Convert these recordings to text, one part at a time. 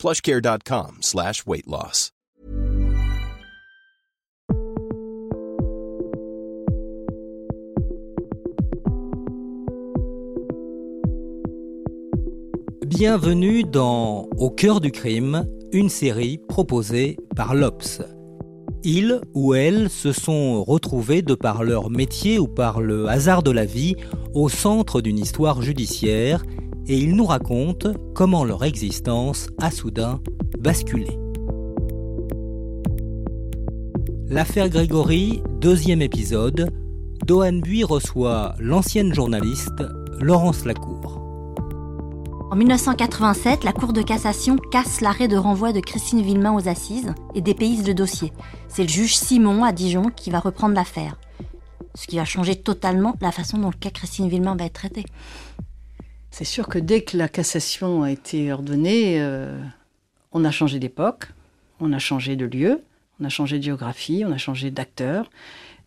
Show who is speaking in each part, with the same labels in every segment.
Speaker 1: plushcare.com slash weight.
Speaker 2: Bienvenue dans Au cœur du crime, une série proposée par l'Obs. Ils ou elles se sont retrouvés de par leur métier ou par le hasard de la vie au centre d'une histoire judiciaire et ils nous racontent comment leur existence a soudain basculé. L'affaire Grégory, deuxième épisode, Dohan Bui reçoit l'ancienne journaliste Laurence Lacour.
Speaker 3: En 1987, la Cour de cassation casse l'arrêt de renvoi de Christine Villemain aux assises et dépayse le dossier. C'est le juge Simon à Dijon qui va reprendre l'affaire. Ce qui va changer totalement la façon dont le cas Christine Villemain va être traité.
Speaker 4: C'est sûr que dès que la cassation a été ordonnée, euh, on a changé d'époque, on a changé de lieu, on a changé de géographie, on a changé d'acteur,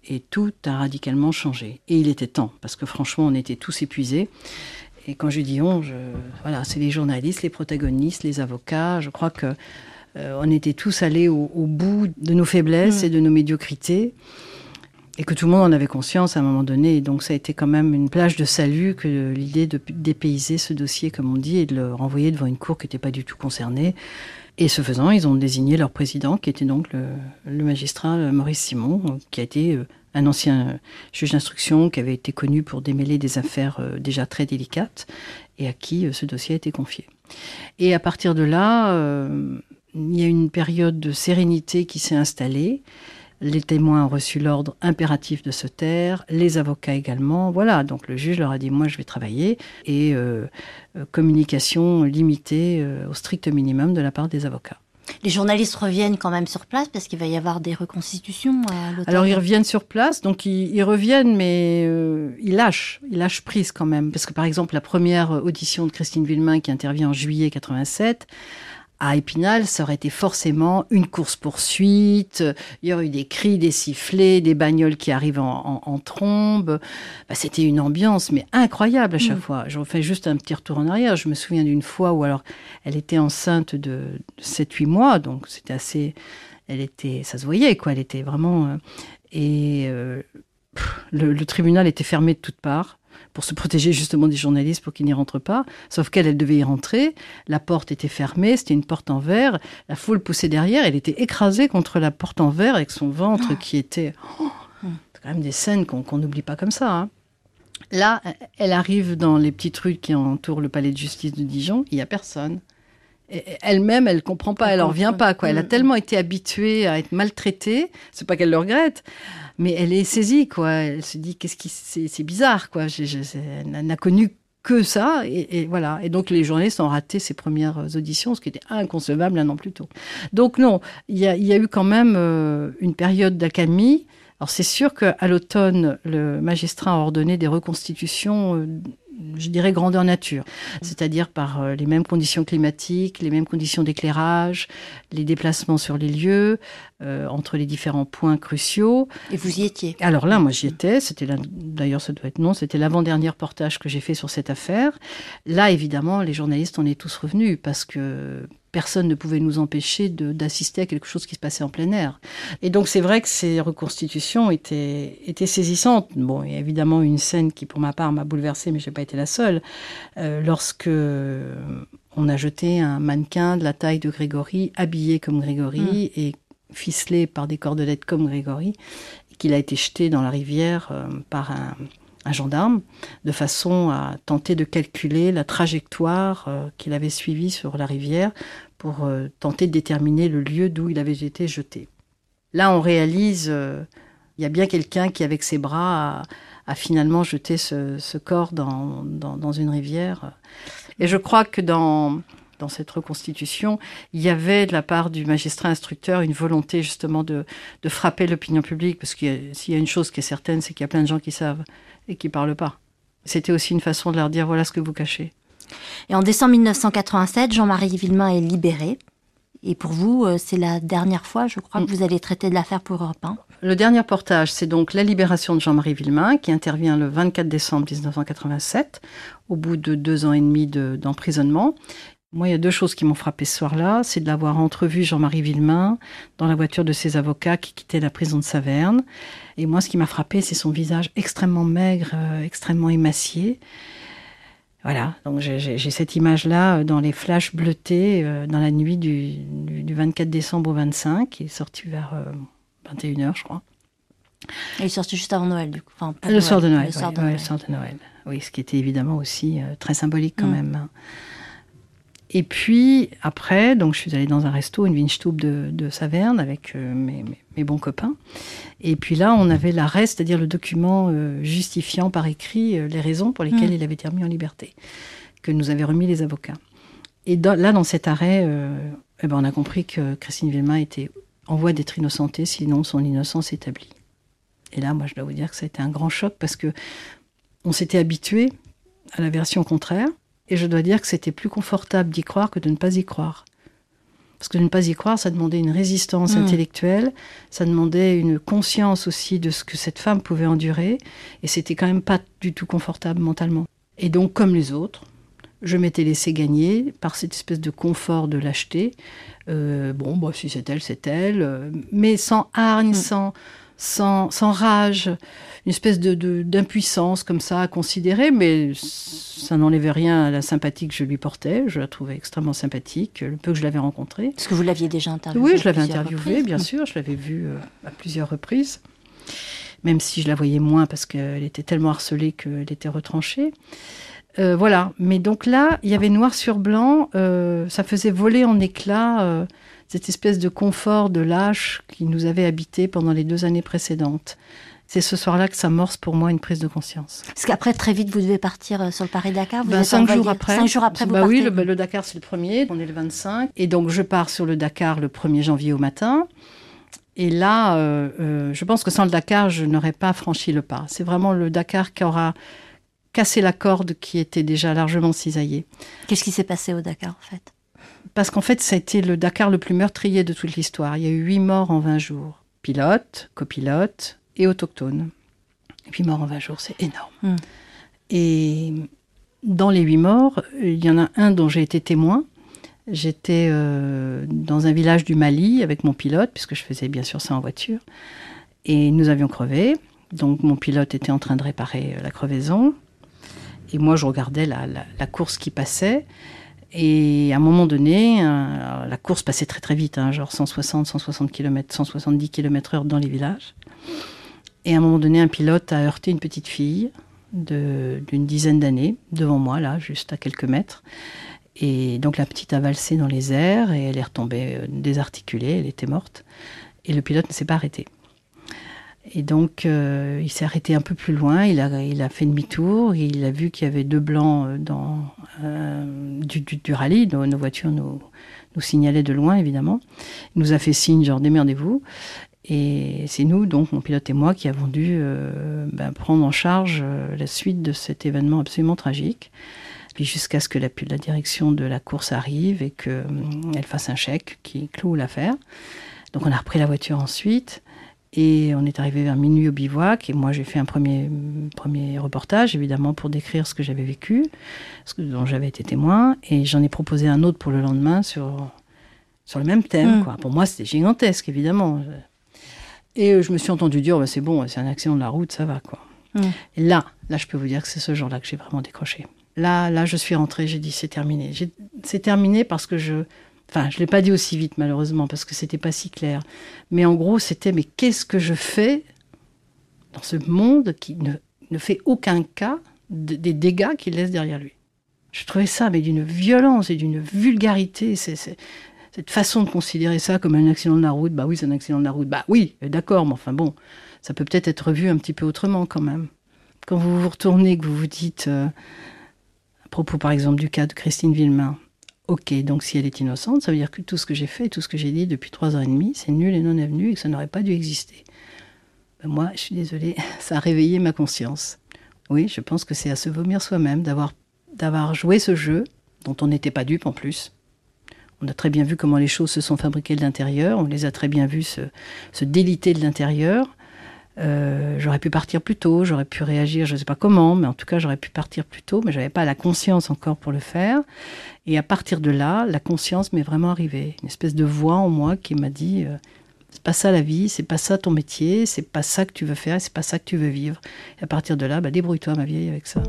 Speaker 4: et tout a radicalement changé. Et il était temps, parce que franchement, on était tous épuisés. Et quand je dis on, je, voilà, c'est les journalistes, les protagonistes, les avocats. Je crois que euh, on était tous allés au, au bout de nos faiblesses
Speaker 3: Mm.
Speaker 4: et de nos médiocrités. Et que tout le monde en avait conscience à un moment donné. Et donc ça a été quand même une plage de salut que l'idée de dépayser ce dossier, comme on dit, et de le renvoyer devant une cour qui n'était pas du tout concernée. Et ce faisant, ils ont désigné leur président, qui était donc le, magistrat euh, Maurice Simon, euh, qui a été euh, un ancien juge d'instruction, qui avait été connu pour démêler des affaires déjà très délicates, et à qui ce dossier a été confié. Et à partir de là, il y a une période de sérénité qui s'est installée. Les témoins ont reçu l'ordre impératif de se taire, les avocats également. Voilà, donc le juge leur a dit moi je vais travailler et euh, euh, communication limitée euh, au strict minimum de la part des avocats.
Speaker 3: Les journalistes reviennent quand même sur place parce qu'il va y avoir des reconstitutions à.
Speaker 4: Alors ils reviennent sur place, donc ils, ils reviennent, mais euh, ils lâchent, ils lâchent prise quand même, parce que par exemple la première audition de Christine Villemain qui intervient en juillet 87. À Épinal, ça aurait été forcément une course-poursuite, il y aurait eu des cris, des sifflets, des bagnoles qui arrivent en, en- en trombe. Bah, C'était une ambiance, mais incroyable à chaque
Speaker 3: Mm.
Speaker 4: fois. Je refais juste un petit retour en arrière. Je me souviens d'une fois où alors elle était enceinte de 7-8 mois, donc c'était assez... Elle était, ça se voyait, quoi. Elle était vraiment... euh, et euh, le, le tribunal était fermé de toutes parts pour se protéger justement des journalistes pour qu'ils n'y rentrent pas. Sauf qu'elle, elle devait y rentrer. La porte était fermée, c'était une porte en verre. La foule poussait derrière. Elle était écrasée contre la porte en verre avec son ventre qui était... Oh, c'est quand même des scènes qu'on n'oublie pas comme ça. hein. Là, elle arrive dans les petites rues qui entourent le palais de justice de Dijon. Il n'y a personne. Elle-même, elle comprend pas,
Speaker 3: Elle
Speaker 4: en revient pas. Quoi. Elle a
Speaker 3: Mm.
Speaker 4: tellement été habituée à être maltraitée. C'est pas qu'elle le regrette, mais elle est saisie. Quoi. Elle se dit qu'est-ce qui c'est bizarre. Quoi. Elle n'a connu que ça. Et, voilà. Et donc les journalistes ont raté ces premières auditions, ce qui était inconcevable un an plus tôt. Donc non, il y a, il y a eu quand même euh, une période d'accalmie. Alors c'est sûr qu'à l'automne, le magistrat a ordonné des reconstitutions, euh, je dirais grandeur nature, c'est-à-dire par euh, les mêmes conditions climatiques, les mêmes conditions d'éclairage, les déplacements sur les lieux, euh, entre les différents points cruciaux.
Speaker 3: Et vous y étiez?
Speaker 4: Alors là, moi j'y étais, c'était d'ailleurs ça doit être non, c'était l'avant-dernier reportage que j'ai fait sur cette affaire. Là, évidemment, les journalistes, on est tous revenus parce que personne ne pouvait nous empêcher d'assister à quelque chose qui se passait en plein air. Et donc c'est vrai que ces reconstitutions étaient, étaient saisissantes. Bon, il y a évidemment une scène qui pour ma part m'a bouleversée, mais je n'ai pas été la seule. Euh, lorsque on a jeté un mannequin de la taille de Grégory, habillé comme Grégory et ficelé par des cordelettes comme Grégory, et qu'il a été jeté dans la rivière euh, par un, un gendarme, de façon à tenter de calculer la trajectoire euh, qu'il avait suivie sur la rivière pour euh, tenter de déterminer le lieu d'où il avait été jeté. Là, on réalise, euh, il y a bien quelqu'un qui, avec ses bras, a, finalement jeté ce, corps dans, une rivière. Et je crois que dans, cette reconstitution, il y avait de la part du magistrat instructeur une volonté justement de, de frapper l'opinion publique, parce qu'il s'il y a une chose qui est certaine, c'est qu'il y a plein de gens qui savent et qui parlent pas. C'était aussi une façon de leur dire voilà ce que vous cachez.
Speaker 3: Et en décembre 1987, Jean-Marie Villemain est libéré. Et pour vous, euh, c'est la dernière fois, je crois, que vous allez traiter de l'affaire pour Europe 1.
Speaker 4: Le dernier portage, c'est donc la libération de Jean-Marie Villemain, qui intervient le 24 décembre 1987, au bout de deux ans et demi d'emprisonnement. Moi, il y a deux choses qui m'ont frappé ce soir-là. C'est de l'avoir entrevu Jean-Marie Villemain dans la voiture de ses avocats qui quittaient la prison de Saverne. Et moi, ce qui m'a frappé, c'est son visage extrêmement maigre, euh, extrêmement émacié. Voilà, donc j'ai cette image-là euh, dans les flashs bleutés euh, dans la nuit du, 24 décembre au 25, qui est sorti vers 21h, je crois.
Speaker 3: Il est sorti juste avant Noël, du coup.
Speaker 4: Enfin, le, soir de Noël, le, soir de Noël. le soir de Noël. Oui, ce qui était évidemment aussi très symbolique quand mm. même. Et puis après, donc je suis allée dans un resto, une Winstube de, de Saverne avec euh, mes, mes, bons copains. Et puis là, on avait l'arrêt, c'est-à-dire le document euh, justifiant par écrit euh, les raisons pour lesquelles mm. il avait été remis en liberté, que nous avaient remis les avocats. Et là, dans cet arrêt, eh ben, on a compris que Christine Villemain était en voie d'être innocentée, sinon son innocence établie. Et là, moi, je dois vous dire que ça a été un grand choc parce que on s'était habitué à la version contraire. Et je dois dire que c'était plus confortable d'y croire que de ne pas y croire. Parce que de ne pas y croire, ça demandait une résistance hmm. intellectuelle, ça demandait une conscience aussi de ce que cette femme pouvait endurer, et c'était quand même pas du tout confortable mentalement. Et donc, comme les autres, je m'étais laissé gagner par cette espèce de confort de lâcheté. Euh, bon, bah, si c'est elle, c'est elle, euh, mais sans hargne, hmm. sans, sans, sans rage, une espèce de, d'impuissance comme ça à considérer, mais ça n'enlevait rien à la sympathie que je lui portais. Je la trouvais extrêmement sympathique, le peu que je l'avais rencontrée.
Speaker 3: Est-ce que vous l'aviez déjà interviewée
Speaker 4: Oui, je l'avais interviewée, bien sûr. Je l'avais vue euh, à plusieurs reprises, même si je la voyais moins parce qu'elle était tellement harcelée qu'elle était retranchée. Euh, voilà, mais donc là, il y avait noir sur blanc, euh, ça faisait voler en éclats cette espèce de confort de lâche qui nous avait habité pendant les deux années précédentes. C'est ce soir-là que ça morce pour moi une prise de conscience.
Speaker 3: Parce qu'après, très vite, vous devez partir euh, sur le Paris-Dakar.
Speaker 4: Ben, cinq jours après.
Speaker 3: Cinq jours après, vous
Speaker 4: bah Oui, le, Dakar, c'est le premier. On est le 25. Et donc, je pars sur le Dakar le 1er janvier au matin. Et là, euh, euh, je pense que sans le Dakar, je n'aurais pas franchi le pas. C'est vraiment le Dakar qui aura cassé la corde qui était déjà largement cisaillée.
Speaker 3: Qu'est-ce qui s'est passé au Dakar, en fait?
Speaker 4: Parce qu'en fait, ça a été le Dakar le plus meurtrier de toute l'histoire. Il y a eu huit morts en 20 jours. Pilotes, copilotes et autochtones. Huit morts en 20 jours, c'est énorme. Hmm. Et dans les huit morts, il y en a un dont j'ai été témoin. J'étais euh, dans un village du Mali avec mon pilote, puisque je faisais bien sûr ça en voiture. Et nous avions crevé. Donc mon pilote était en train de réparer la crevaison. Et moi, je regardais la course qui passait. Et à un moment donné, euh, la course passait très très vite, hein, genre 160, 160 km, 170 km heure dans les villages. Et à un moment donné, un pilote a heurté une petite fille d'une dizaine d'années devant moi, là, juste à quelques mètres. Et donc la petite a valsé dans les airs et elle est retombée euh, désarticulée, elle était morte. Et le pilote ne s'est pas arrêté. Et donc, euh, il s'est arrêté un peu plus loin, il a, il a fait demi-tour, il a vu qu'il y avait deux blancs euh, dans, euh, du, du, rallye, nos, nos, voitures nous, nous signalaient de loin, évidemment. Il nous a fait signe, genre, démerdez-vous. Et c'est nous, donc mon pilote et moi, qui avons dû ben, prendre en charge la suite de cet événement absolument tragique. Puis jusqu'à ce que la, la, direction de la course arrive et qu'elle fasse un chèque qui cloue l'affaire. Donc on a repris la voiture ensuite. Et on est arrivé vers minuit au bivouac. Et moi, j'ai fait un premier, premier reportage, évidemment, pour décrire ce que j'avais vécu, ce dont j'avais été témoin. Et j'en ai proposé un autre pour le lendemain sur, sur le même thème. Mm. Quoi. Pour moi, c'était gigantesque, évidemment. Et je me suis entendu dire, bah, c'est bon, c'est un accident de la route, ça va. quoi. Mm. Et là, là, je peux vous dire que c'est ce jour-là que j'ai vraiment décroché. Là, là, je suis rentrée, j'ai dit, c'est terminé. C'est terminé parce que je, Enfin, je ne l'ai pas dit aussi vite, malheureusement, parce que c'était pas si clair. Mais en gros, c'était mais qu'est-ce que je fais dans ce monde qui ne, fait aucun cas des dégâts qu'il laisse derrière lui? Je trouvais ça, mais d'une violence et d'une vulgarité. Cette façon de considérer ça comme un accident de la route. Bah oui, c'est un accident de la route. Bah oui, d'accord, mais enfin bon, ça peut peut-être être vu un petit peu autrement quand même. Quand vous vous retournez, que vous vous dites, euh, à propos par exemple du cas de Christine Villemain, Ok, donc si elle est innocente, ça veut dire que tout ce que j'ai fait, tout ce que j'ai dit depuis trois ans et demi, c'est nul et non avenu et que ça n'aurait pas dû exister. Ben moi, je suis désolée, ça a réveillé ma conscience. Oui, je pense que c'est à se vomir soi-même d'avoir d'avoir joué ce jeu dont on n'était pas dupe en plus. On a très bien vu comment les choses se sont fabriquées de l'intérieur, on les a très bien vus se, se déliter de l'intérieur. Euh, j'aurais pu partir plus tôt, j'aurais pu réagir, je ne sais pas comment, mais en tout cas j'aurais pu partir plus tôt, mais je n'avais pas la conscience encore pour le faire. Et à partir de là, la conscience m'est vraiment arrivée, une espèce de voix en moi qui m'a dit euh, c'est pas ça la vie, c'est pas ça ton métier, c'est pas ça que tu veux faire, c'est pas ça que tu veux vivre. Et à partir de là, bah, débrouille-toi ma vieille avec ça.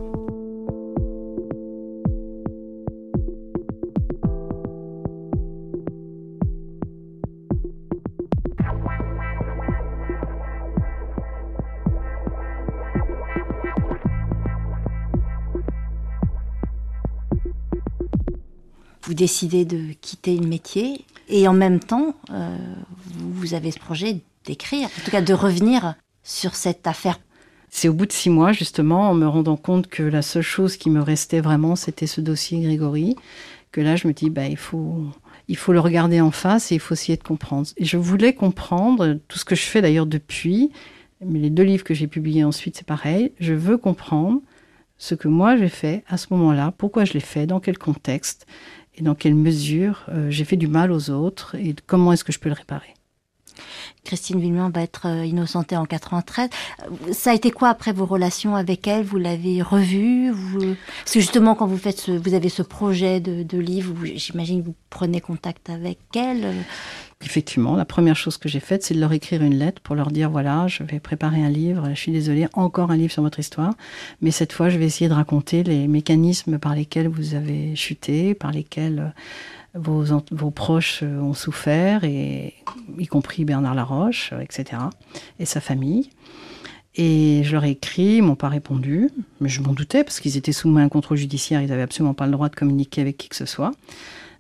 Speaker 3: Vous décidez de quitter le métier et en même temps, euh, vous avez ce projet d'écrire, en tout cas de revenir sur cette affaire.
Speaker 4: C'est au bout de six mois, justement, en me rendant compte que la seule chose qui me restait vraiment, c'était ce dossier Grégory, que là, je me dis, bah, il faut, il faut le regarder en face et il faut essayer de comprendre. Et je voulais comprendre tout ce que je fais d'ailleurs depuis, mais les deux livres que j'ai publiés ensuite, c'est pareil. Je veux comprendre ce que moi j'ai fait à ce moment-là, pourquoi je l'ai fait, dans quel contexte, et dans quelle mesure euh, j'ai fait du mal aux autres et comment est-ce que je peux le réparer?
Speaker 3: Christine Villemin va être euh, innocentée en 93. Ça a été quoi après vos relations avec elle? Vous l'avez revue? Vous... Parce que justement, quand vous faites, ce, vous avez ce projet de, de livre, j'imagine que vous prenez contact avec elle.
Speaker 4: Effectivement, la première chose que j'ai faite, c'est de leur écrire une lettre pour leur dire voilà, je vais préparer un livre, je suis désolée, encore un livre sur votre histoire, mais cette fois, je vais essayer de raconter les mécanismes par lesquels vous avez chuté, par lesquels euh, vos, vos proches euh, ont souffert, et, y compris Bernard Laroche, euh, etc., et sa famille. Et je leur ai écrit, ils m'ont pas répondu, mais je m'en doutais parce qu'ils étaient soumis à un contrôle judiciaire, ils n'avaient absolument pas le droit de communiquer avec qui que ce soit.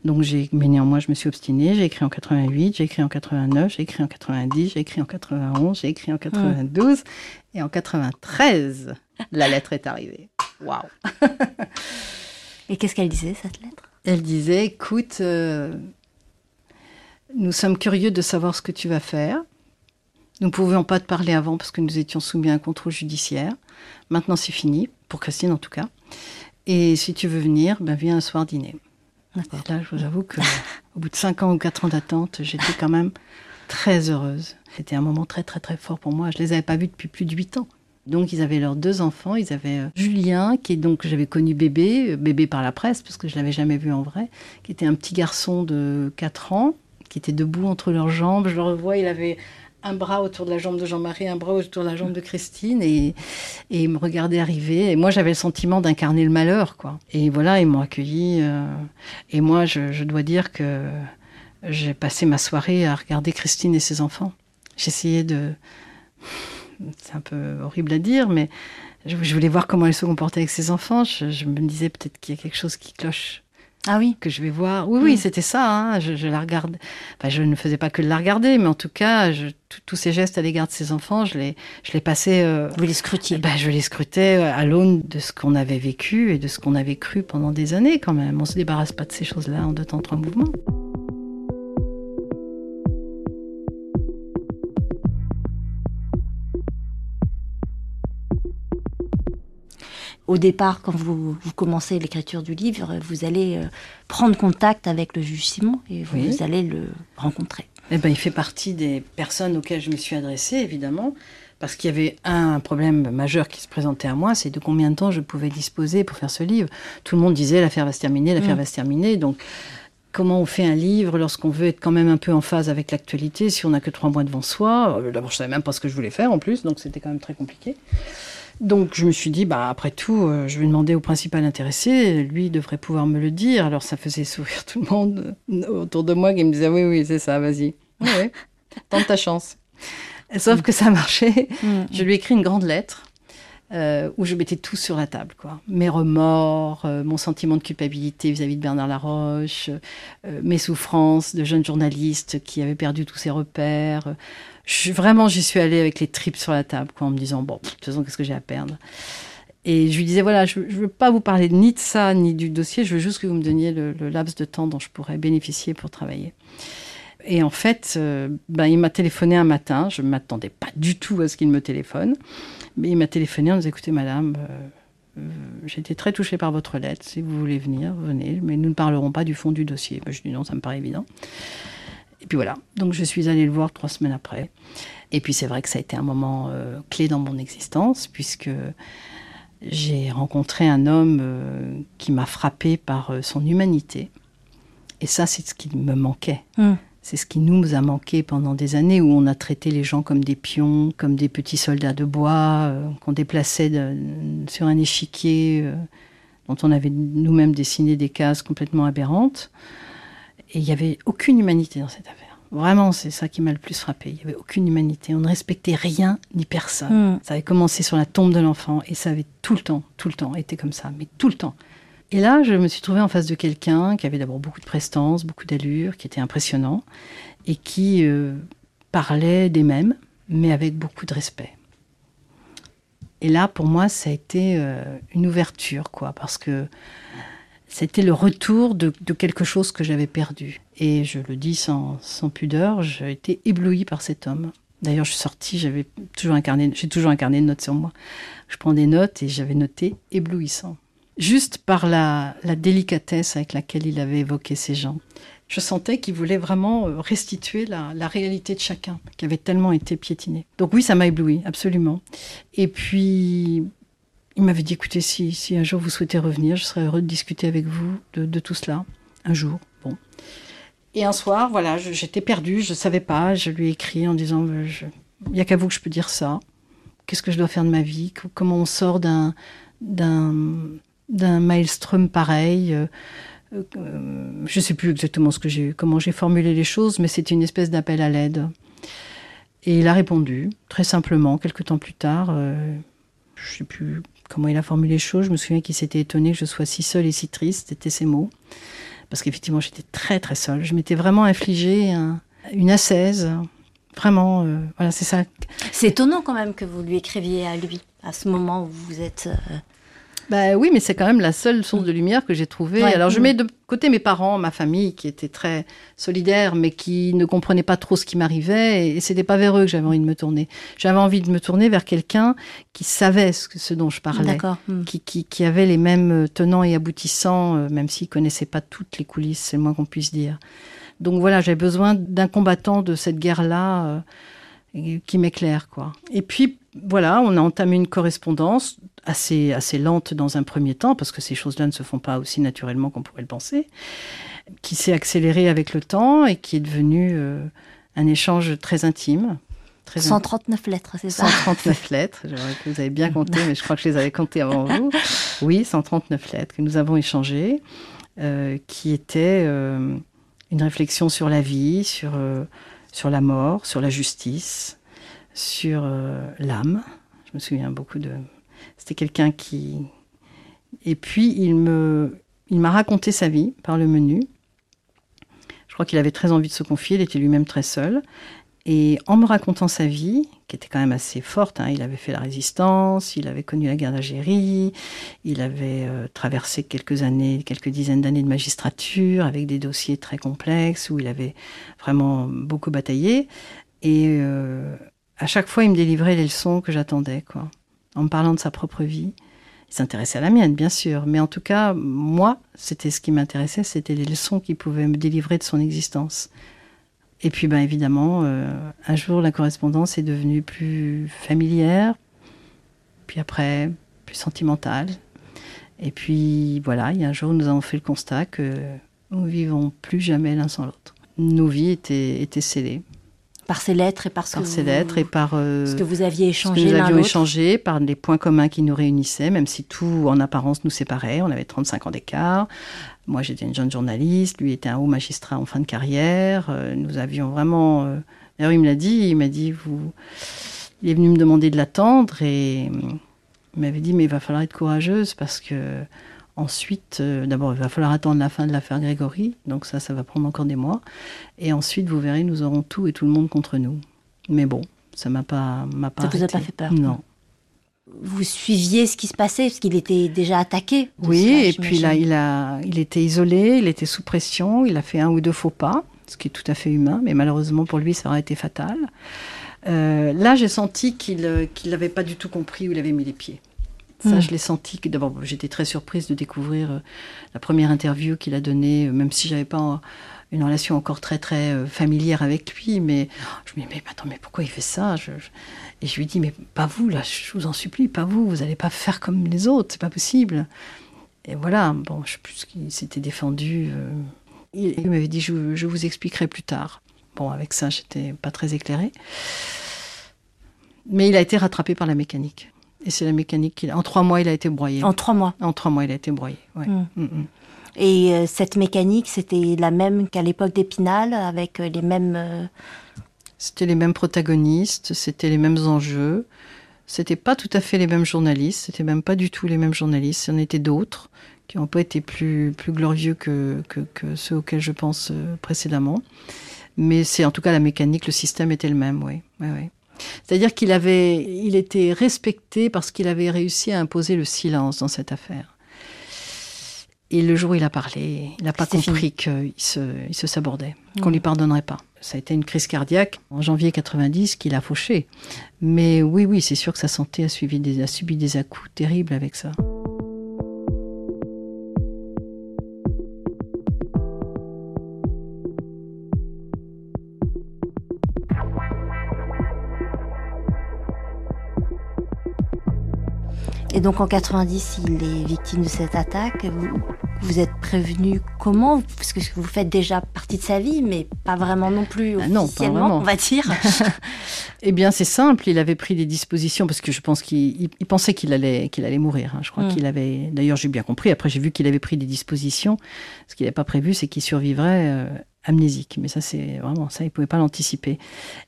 Speaker 4: Donc j'ai, mais néanmoins, je me suis obstinée. J'ai écrit en 88, j'ai écrit en 89, j'ai écrit en 90, j'ai écrit en 91, j'ai écrit en 92 et en 93, la lettre est arrivée. Waouh
Speaker 3: Et qu'est-ce qu'elle disait cette lettre?
Speaker 4: Elle disait "Écoute, euh, nous sommes curieux de savoir ce que tu vas faire. Nous ne pouvions pas te parler avant parce que nous étions soumis à un contrôle judiciaire. Maintenant, c'est fini pour Christine en tout cas. Et si tu veux venir, ben viens un soir dîner." Là, je vous avoue que au bout de 5 ans ou 4 ans d'attente, j'étais quand même très heureuse. C'était un moment très très très fort pour moi. Je les avais pas vus depuis plus de 8 ans. Donc ils avaient leurs deux enfants, ils avaient euh, Julien qui est donc j'avais connu bébé, euh, bébé par la presse parce que je l'avais jamais vu en vrai, qui était un petit garçon de 4 ans qui était debout entre leurs jambes, je le revois, il avait un bras autour de la jambe de Jean-Marie, un bras autour de la jambe de Christine, et, ils me regardaient arriver. Et moi, j'avais le sentiment d'incarner le malheur, quoi. Et voilà, ils m'ont accueilli. Euh, et moi, je, je, dois dire que j'ai passé ma soirée à regarder Christine et ses enfants. J'essayais de. C'est un peu horrible à dire, mais je, je, voulais voir comment elle se comportait avec ses enfants. Je, je me disais peut-être qu'il y a quelque chose qui cloche.
Speaker 3: Ah oui
Speaker 4: Que je vais voir. Oui, oui, mmh. c'était ça. Hein. Je, je, la regarde. Enfin, je ne faisais pas que de la regarder, mais en tout cas, je, tous ces gestes à l'égard de ses enfants, je les, je les passais. Euh,
Speaker 3: Vous les scrutiez
Speaker 4: ben, Je les scrutais à l'aune de ce qu'on avait vécu et de ce qu'on avait cru pendant des années, quand même. On se débarrasse pas de ces choses-là en deux temps, trois mouvements.
Speaker 3: Au départ, quand vous, vous commencez l'écriture du livre, vous allez euh, prendre contact avec le juge Simon et vous, oui. vous allez le rencontrer.
Speaker 4: Eh ben, il fait partie des personnes auxquelles je me suis adressée, évidemment, parce qu'il y avait un problème majeur qui se présentait à moi, c'est de combien de temps je pouvais disposer pour faire ce livre. Tout le monde disait l'affaire va se terminer, l'affaire mmh. va se terminer, donc comment on fait un livre lorsqu'on veut être quand même un peu en phase avec l'actualité si on n'a que trois mois devant soi? D'abord, je savais même pas ce que je voulais faire en plus, donc c'était quand même très compliqué. Donc je me suis dit, bah, après tout, euh, je vais demander au principal intéressé, lui devrait pouvoir me le dire. Alors ça faisait sourire tout le monde autour de moi qui me disait, oui, oui, c'est ça, vas-y. Oui, oui. tente ta chance. Sauf que ça marchait. Je lui ai écrit une grande lettre. Euh, où je mettais tout sur la table, quoi. Mes remords, euh, mon sentiment de culpabilité vis-à-vis -vis de Bernard Laroche, euh, mes souffrances de jeune journaliste qui avait perdu tous ses repères, vraiment, j'y suis allée avec les tripes sur la table, en me disant, bon, de toute façon, qu'est-ce que j'ai à perdre? Et je lui disais, voilà, je ne veux pas vous parler ni de ça, ni du dossier, je veux juste que vous me donniez le, laps de temps dont je pourrais bénéficier pour travailler. Et en fait, euh, ben, il m'a téléphoné un matin, je ne m'attendais pas du tout à ce qu'il me téléphone, mais il m'a téléphoné en disant, écoutez madame, euh, euh, j'ai été très touchée par votre lettre, si vous voulez venir, venez, mais nous ne parlerons pas du fond du dossier. Ben, je dis non, ça me paraît évident. Et puis voilà, donc je suis allée le voir trois semaines après. Et puis c'est vrai que ça a été un moment clé dans mon existence, puisque j'ai rencontré un homme euh, qui m'a frappé par euh, son humanité. Et ça, c'est ce qui me manquait. Hmm. C'est ce qui nous a manqué pendant des années où on a traité les gens comme des pions, comme des petits soldats de bois, euh, qu'on déplaçait sur un échiquier dont on avait nous-mêmes dessiné des cases complètement aberrantes. Et il n'y avait aucune humanité dans cette affaire. Vraiment, c'est ça qui m'a le plus frappé. Il n'y avait aucune humanité. On ne respectait rien ni personne. Hmm. Ça avait commencé sur la tombe de l'enfant et ça avait tout le temps, tout le temps été comme ça, mais tout le temps. Et là, je me suis trouvée en face de quelqu'un qui avait d'abord beaucoup de prestance, beaucoup d'allure, qui était impressionnant et qui euh, parlait des mêmes, mais avec beaucoup de respect. Et là, pour moi, ça a été euh, une ouverture, quoi, parce que c'était le retour de, quelque chose que j'avais perdu. Et je le dis sans, pudeur, j'ai été éblouie par cet homme. D'ailleurs, je suis sortie, j'avais toujours incarné, j'ai toujours incarné de notes sur moi. Je prends des notes et j'avais noté éblouissant. Juste par la, délicatesse avec laquelle il avait évoqué ces gens. Je sentais qu'il voulait vraiment euh, restituer la, la, réalité de chacun, qui avait tellement été piétinée. Donc oui, ça m'a ébloui, absolument. Et puis, il m'avait dit, écoutez, si, un jour vous souhaitez revenir, je serais heureux de discuter avec vous de, tout cela. Un jour, bon. Et un soir, voilà, j'étais perdue, je ne savais pas. Je lui ai écrit en disant, euh, il n'y a qu'à vous que je peux dire ça. Qu'est-ce que je dois faire de ma vie? Comment on sort d'un d'un d'un maelstrom pareil euh, euh, Je ne sais plus exactement ce que j'ai, comment j'ai formulé les choses, mais c'était une espèce d'appel à l'aide. Et il a répondu très simplement quelques temps plus tard. je ne sais plus comment il a formulé les choses. Je me souviens qu'il s'était étonné que je sois si seule et si triste. C'était ses mots. Parce qu'effectivement, j'étais très très seule. Je m'étais vraiment infligé une assaise. Vraiment, euh, voilà, c'est ça.
Speaker 3: C'est étonnant quand même que vous lui écriviez à lui, à ce moment où vous êtes euh,
Speaker 4: bah oui, mais c'est quand même la seule source de lumière que j'ai trouvée. Alors je mets de côté mes parents, ma famille, qui étaient très solidaires, mais qui ne comprenaient pas trop ce qui m'arrivait, et c'était pas vers eux que j'avais envie de me tourner. J'avais envie de me tourner vers quelqu'un qui savait ce, dont je parlais, hmm. qui, qui, avait les mêmes tenants et aboutissants, euh, même s'il connaissait pas toutes les coulisses, c'est le moins qu'on puisse dire. Donc voilà, j'avais besoin d'un combattant de cette guerre-là. Euh, qui m'éclaire quoi. Et puis voilà, on a entamé une correspondance assez, assez lente dans un premier temps, parce que ces choses-là ne se font pas aussi naturellement qu'on pourrait le penser, qui s'est accélérée avec le temps et qui est devenu euh, un échange très intime.
Speaker 3: Très 139 lettres, c'est ça?
Speaker 4: 139 lettres, que vous avez bien compté, mais je crois que je les avais comptées avant vous. Oui, 139 lettres que nous avons échangées, euh, qui étaient euh, une réflexion sur la vie, sur, sur la mort, sur la justice, sur l'âme. Je me souviens beaucoup de c'était quelqu'un qui. Et puis, il me, il m'a raconté sa vie par le menu. Je crois qu'il avait très envie de se confier, il était lui-même très seul. Et en me racontant sa vie, qui était quand même assez forte, hein, il avait fait la résistance, il avait connu la guerre d'Algérie, il avait euh, traversé quelques années, quelques dizaines d'années de magistrature avec des dossiers très complexes où il avait vraiment beaucoup bataillé. Et euh, à chaque fois, il me délivrait les leçons que j'attendais, quoi en me parlant de sa propre vie. Il s'intéressait à la mienne, bien sûr, mais en tout cas, moi, c'était ce qui m'intéressait, c'était les leçons qu'il pouvait me délivrer de son existence. Et puis, ben, évidemment, euh, un jour, la correspondance est devenue plus familière, puis après, plus sentimentale. Et puis, voilà, il y a un jour, nous avons fait le constat que nous vivons plus jamais l'un sans l'autre. Nos vies étaient, étaient scellées.
Speaker 3: Par ces lettres et par
Speaker 4: ce, que, lettres et par
Speaker 3: euh, ce que vous aviez échangé.
Speaker 4: Ce que nous avions échangé, par les points communs qui nous réunissaient, même si tout en apparence nous séparait. On avait 35 ans d'écart. Moi, j'étais une jeune journaliste. Lui était un haut magistrat en fin de carrière. Euh, nous avions vraiment. Euh, d'ailleurs, il me l'a dit. Il m'a dit vous. Il est venu me demander de l'attendre et il m'avait dit mais il va falloir être courageuse parce que Ensuite, euh, d'abord, il va falloir attendre la fin de l'affaire Grégory, donc ça, ça va prendre encore des mois. Et ensuite, vous verrez, nous aurons tout et tout le monde contre nous. Mais bon, ça m'a pas, m'a pas.
Speaker 3: Ça vous a pas fait peur?
Speaker 4: Non.
Speaker 3: vous suiviez ce qui se passait parce qu'il était déjà attaqué.
Speaker 4: Oui, et puis là, il a, il était isolé, il était sous pression, il a fait un ou deux faux pas, ce qui est tout à fait humain, mais malheureusement pour lui, ça aurait été fatal. Euh, là, j'ai senti qu'il euh, qu'il n'avait pas du tout compris où il avait mis les pieds. Ça,
Speaker 3: Mm.
Speaker 4: je l'ai senti. D'abord, j'étais très surprise de découvrir euh, la première interview qu'il a donnée, euh, même si j'avais pas une relation encore très très euh, familière avec lui. Mais je me dis, mais attends, mais pourquoi il fait ça? Je- je- Et je lui dis, mais pas vous, là, je vous en supplie, pas vous, vous n'allez pas faire comme les autres, c'est pas possible. Et voilà, bon, je sais plus ce qu'il s'était défendu. euh. Il, il m'avait dit, je, je vous expliquerai plus tard. Bon, avec ça, j'étais pas très éclairée. Mais il a été rattrapé par la mécanique. Et c'est la mécanique qu'il a. En trois mois, il a été broyé.
Speaker 3: En trois mois.
Speaker 4: En trois mois, il a été broyé. ouais.
Speaker 3: Mm.
Speaker 4: Mm, mm.
Speaker 3: Et euh, cette mécanique, c'était la même qu'à l'époque d'Épinal, avec euh, les mêmes. euh,
Speaker 4: C'était les mêmes protagonistes, c'était les mêmes enjeux. C'était pas tout à fait les mêmes journalistes, c'était même pas du tout les mêmes journalistes. Il y en était d'autres qui n'ont pas été plus, plus glorieux que, que, que ceux auxquels je pense précédemment. Mais c'est en tout cas la mécanique, le système était le même, oui. oui, oui. C'est-à-dire qu'il avait, il était respecté parce qu'il avait réussi à imposer le silence dans cette affaire. Et le jour où il a parlé, il n'a pas compris qu'il se, il se sabordait, qu'on lui pardonnerait pas. Ça a été une crise cardiaque en janvier 90 qu'il a fauché. Mais oui, oui, c'est sûr que sa santé a, suivi des, a subi des à-coups terribles avec ça.
Speaker 3: Et donc en 90, il est victime de cette attaque. Vous, vous êtes prévenu comment? Parce que vous faites déjà partie de sa vie, mais pas vraiment non plus
Speaker 4: Ah non, pas
Speaker 3: officiellement,
Speaker 4: vraiment.
Speaker 3: on va dire.
Speaker 4: Eh bien, c'est simple. Il avait pris des dispositions parce que je pense qu'il il- il pensait qu'il allait, qu'il allait mourir. hein. Je crois
Speaker 3: Mm.
Speaker 4: qu'il avait. D'ailleurs, j'ai bien compris. Après, j'ai vu qu'il avait pris des dispositions. Ce qu'il n'avait pas prévu, c'est qu'il survivrait euh, amnésique. Mais ça, c'est vraiment ça. Il pouvait pas l'anticiper.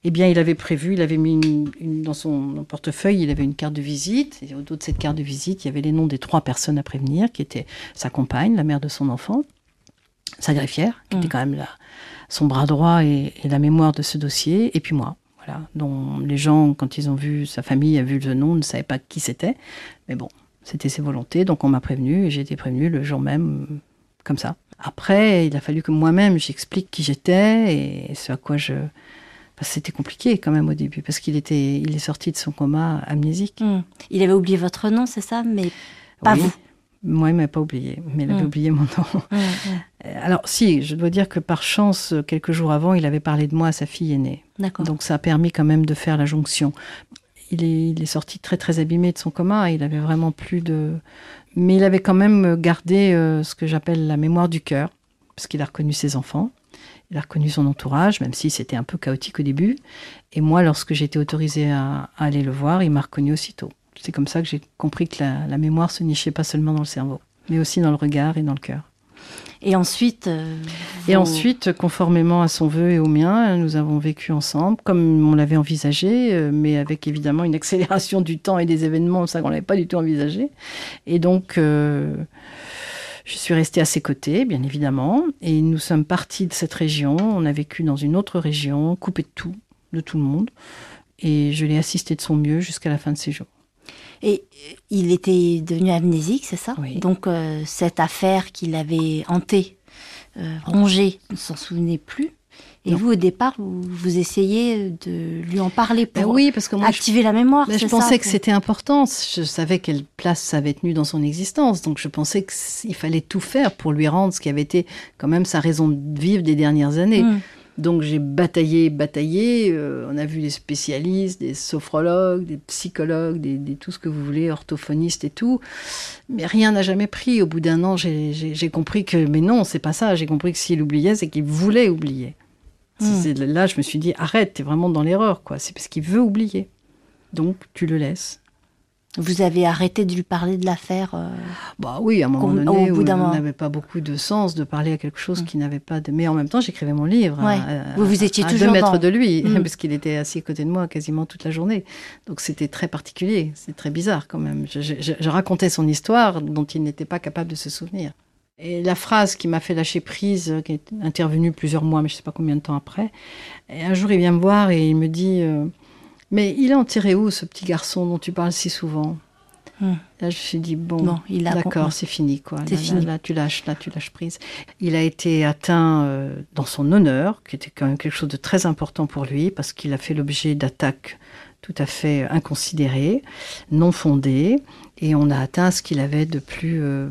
Speaker 4: Eh bien, il avait prévu. Il avait mis une- une- dans son portefeuille. Il avait une carte de visite. Et au dos de cette carte de visite, il y avait les noms des trois personnes à prévenir, qui étaient sa compagne, la mère de son enfant, sa greffière, qui
Speaker 3: Mm.
Speaker 4: était quand même la, son bras droit et, et la mémoire de ce dossier, et puis moi. Voilà, dont les gens, quand ils ont vu sa famille, a vu le nom, ne savaient pas qui c'était. Mais bon, c'était ses volontés, donc on m'a prévenu et j'ai été prévenu le jour même, comme ça. Après, il a fallu que moi-même j'explique qui j'étais et ce à quoi je. parce que c'était compliqué quand même au début, parce qu'il était, il est sorti de son coma amnésique.
Speaker 3: Hmm. Il avait oublié votre nom, c'est ça? Mais pas
Speaker 4: Oui.
Speaker 3: vous.
Speaker 4: Moi, il m'avait pas oublié, mais il avait
Speaker 3: Mm.
Speaker 4: oublié mon nom.
Speaker 3: Hmm, hmm.
Speaker 4: Euh, Alors, si, je dois dire que par chance, quelques jours avant, il avait parlé de moi à sa fille aînée.
Speaker 3: D'accord.
Speaker 4: Donc ça a permis quand même de faire la jonction. Il est, il est sorti très très abîmé de son coma. Il avait vraiment plus de... Mais il avait quand même gardé euh, ce que j'appelle la mémoire du cœur, parce qu'il a reconnu ses enfants, il a reconnu son entourage, même si c'était un peu chaotique au début. Et moi, lorsque j'ai été autorisée à, aller le voir, il m'a reconnu aussitôt. C'est comme ça que j'ai compris que la, la mémoire se nichait pas seulement dans le cerveau, mais aussi dans le regard et dans le cœur.
Speaker 3: Et ensuite. euh,
Speaker 4: Et
Speaker 3: vous-
Speaker 4: ensuite, conformément à son vœu et au mien, nous avons vécu ensemble, comme on l'avait envisagé, euh, mais avec évidemment une accélération du temps et des événements, ça qu'on n'avait pas du tout envisagé. Et donc, euh, je suis restée à ses côtés, bien évidemment, et nous sommes partis de cette région. On a vécu dans une autre région, coupé de tout, de tout le monde, et je l'ai assisté de son mieux jusqu'à la fin de ses jours.
Speaker 3: Et euh, il était devenu amnésique, c'est ça
Speaker 4: Oui.
Speaker 3: Donc euh, cette affaire qu'il avait hantée, euh, rongée, ne s'en souvenait plus. Et
Speaker 4: Non.
Speaker 3: vous, au départ, vous, vous essayez de lui en parler pour
Speaker 4: Ben oui, parce que moi, je
Speaker 3: activer la mémoire.
Speaker 4: Mais je pensais
Speaker 3: ça,
Speaker 4: que
Speaker 3: pour-
Speaker 4: c'était important. Je savais quelle place ça avait tenu dans son existence. Donc je pensais qu'il fallait tout faire pour lui rendre ce qui avait été quand même sa raison de vivre des dernières années.
Speaker 3: Hmm.
Speaker 4: Donc j'ai bataillé, bataillé. euh, on a vu des spécialistes, des sophrologues, des psychologues, des, des- tout ce que vous voulez, orthophonistes et tout. Mais rien n'a jamais pris. Au bout d'un an, j'ai- compris que, mais non, c'est pas ça. J'ai compris que s'il oubliait, c'est qu'il voulait oublier.
Speaker 3: Hmm.
Speaker 4: Là, je me suis dit, arrête, t'es vraiment dans l'erreur, quoi. C'est parce qu'il veut oublier. Donc, tu le laisses.
Speaker 3: Vous avez arrêté de lui parler de l'affaire. euh,
Speaker 4: Bah oui, à un moment donné, où on n'avait pas beaucoup de sens de parler à quelque chose
Speaker 3: Mm.
Speaker 4: qui n'avait pas de... Mais en même temps, j'écrivais mon livre.
Speaker 3: Ouais.
Speaker 4: à-
Speaker 3: Vous, vous étiez
Speaker 4: à
Speaker 3: toujours
Speaker 4: deux mètres
Speaker 3: dans-
Speaker 4: de lui,
Speaker 3: Mm.
Speaker 4: parce qu'il était assis à côté de moi quasiment toute la journée. Donc c'était très particulier, c'est très bizarre quand même. Je, je- je racontais son histoire dont il n'était pas capable de se souvenir. Et la phrase qui m'a fait lâcher prise, qui est intervenue plusieurs mois, mais je ne sais pas combien de temps après, et un jour il vient me voir et il me dit euh, Mais il est enterré où ce petit garçon dont tu parles si souvent? Hmm. Là, je me suis dit, bon, d'accord, c'est fini, quoi. Là, fini. Là, tu lâches, là, tu lâches prise. Il a été atteint euh, dans son honneur, qui était quand même quelque chose de très important pour lui, parce qu'il a fait l'objet d'attaques tout à fait inconsidérées, non fondées, et on a atteint ce qu'il avait de plus euh,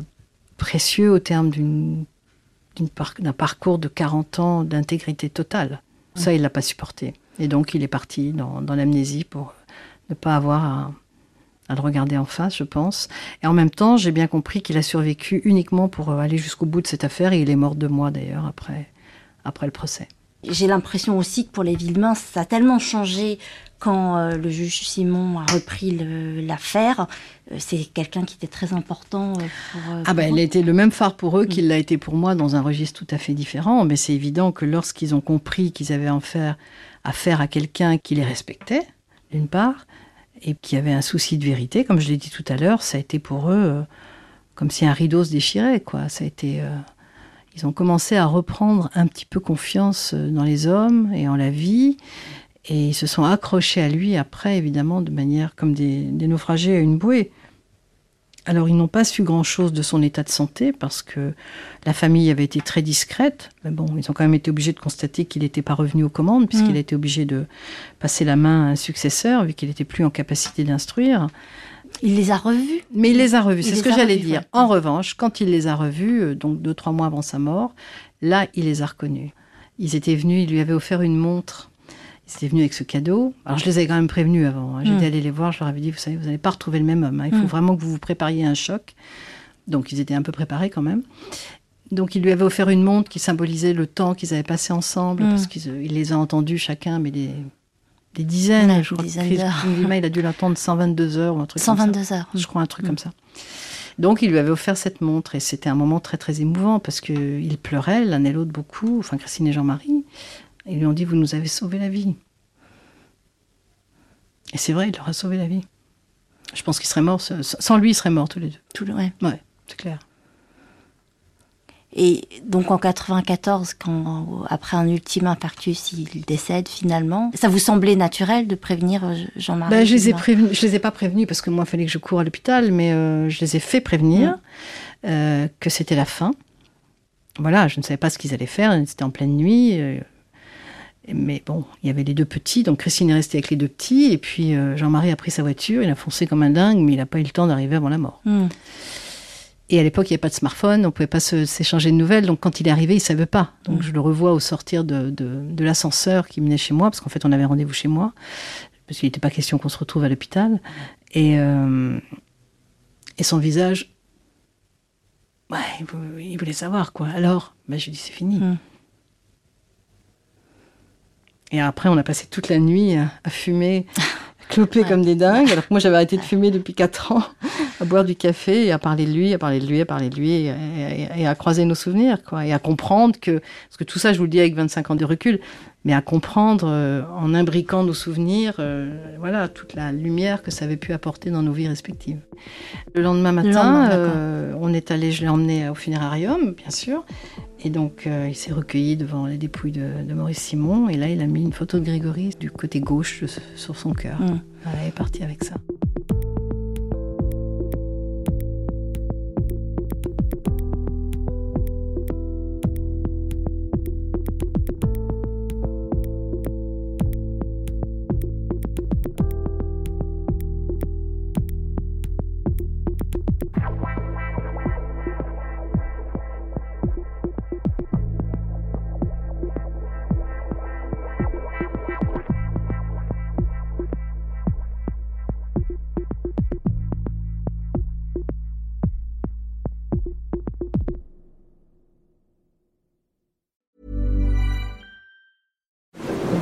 Speaker 4: précieux au terme d'un parcours de 40 ans d'intégrité totale. Ça, il l'a pas supporté. Et donc, il est parti dans, dans l'amnésie pour ne pas avoir à à le regarder en face, je pense. Et en même temps, j'ai bien compris qu'il a survécu uniquement pour euh, aller jusqu'au bout de cette affaire et il est mort deux mois d'ailleurs après, après le procès.
Speaker 3: J'ai l'impression aussi que pour les Villemains, ça a tellement changé quand euh, le juge Simon a repris l'affaire. Euh, c'est quelqu'un qui était très important pour.
Speaker 4: ah ben, il a été le même phare pour eux qu'il l'a été pour moi dans un registre tout à fait différent. Mais c'est évident que lorsqu'ils ont compris qu'ils avaient affaire, affaire à quelqu'un qui les respectait, d'une part, et qui avaient un souci de vérité, comme je l'ai dit tout à l'heure, ça a été pour eux euh, comme si un rideau se déchirait. Quoi. Ça a été, euh, ils ont commencé à reprendre un petit peu confiance euh, dans les hommes et en la vie, et ils se sont accrochés à lui après, évidemment, de manière comme des naufragés à une bouée. Alors, ils n'ont pas su grand-chose de son état de santé parce que la famille avait été très discrète. Mais bon, ils ont quand même été obligés de constater qu'il n'était pas revenu aux commandes puisqu'il mm. a été obligé de passer la main à un successeur vu qu'il n'était plus en capacité d'instruire.
Speaker 3: Il les a revus
Speaker 4: Mais il les a revus, c'est ce que j'allais dire. En revanche, quand il les a revus, euh, donc deux, trois mois avant sa mort, là, il les a reconnus. Ils étaient venus, il lui avait offert une montre ils étaient venus avec ce cadeau. Alors, je les avais quand même prévenus avant. Hein. J'étais mm. allée les voir, je leur avais dit, vous savez, vous n'allez pas retrouver le même homme. Hein. Il faut mm. vraiment que vous vous prépariez à un choc. Donc, ils étaient un peu préparés quand même. Donc, il lui avait offert une montre qui symbolisait le temps qu'ils avaient passé ensemble, mm. parce qu'il les a entendus chacun, mais des, des dizaines. je crois dizaines d'heures. il a dû l'entendre 122 heures ou un truc
Speaker 3: 122
Speaker 4: comme ça.
Speaker 3: heures.
Speaker 4: Je crois un truc comme ça. Donc, il lui avait offert cette montre et c'était un moment très, très émouvant parce qu'ils pleuraient l'un et l'autre beaucoup, enfin, Christine et Jean-Marie. Ils lui ont dit Vous nous avez sauvé la vie. Et c'est vrai, il leur a sauvé la vie. Je pense qu'il serait mort. Sans lui, ils seraient morts tous les deux.
Speaker 3: Tout le, ouais.
Speaker 4: ouais c'est clair.
Speaker 3: Et donc en 94, quand après un ultime infarctus, il décède finalement. Ça vous semblait naturel de prévenir euh, Jean-Marie
Speaker 4: ben, Je les ai je les ai pas prévenus parce que moi, il fallait que je cours à l'hôpital, mais euh, je les ai fait prévenir mmh. euh, que c'était la fin. Voilà, je ne savais pas ce qu'ils allaient faire. C'était en pleine nuit. Mais bon, il y avait les deux petits, donc Christine est restée avec les deux petits, et puis euh, Jean-Marie a pris sa voiture, il a foncé comme un dingue, mais il n'a pas eu le temps d'arriver avant la mort. Hmm. Et à l'époque, il n'y avait pas de smartphone, on ne pouvait pas s'échanger de nouvelles, donc quand il est arrivé, il ne savait pas. Donc hmm. je le revois au sortir de, de, l'ascenseur qui menait chez moi, parce qu'en fait, on avait rendez-vous chez moi, parce qu'il n'était pas question qu'on se retrouve à l'hôpital. Et, euh, et son visage, ouais, il voulait savoir, quoi. Alors, ben, je lui dis, c'est fini. Hmm. Et après, on a passé toute la nuit à, fumer, à cloper comme des dingues. Alors que moi, j'avais arrêté de fumer depuis 4 ans, à boire du café et à parler de lui, à parler de lui, à parler de lui, et, à croiser nos souvenirs, quoi. Et à comprendre que, parce que tout ça, je vous le dis avec 25 ans de recul, mais à comprendre euh, en imbriquant nos souvenirs, euh, voilà, toute la lumière que ça avait pu apporter dans nos vies respectives. Le lendemain matin, euh, on est allé, je l'ai emmené au funérarium, bien sûr, et donc, il s'est recueilli devant les dépouilles de, Maurice Simon. Et là, il a mis une photo de Grégory du côté gauche sur son cœur. Mmh. il est parti avec ça.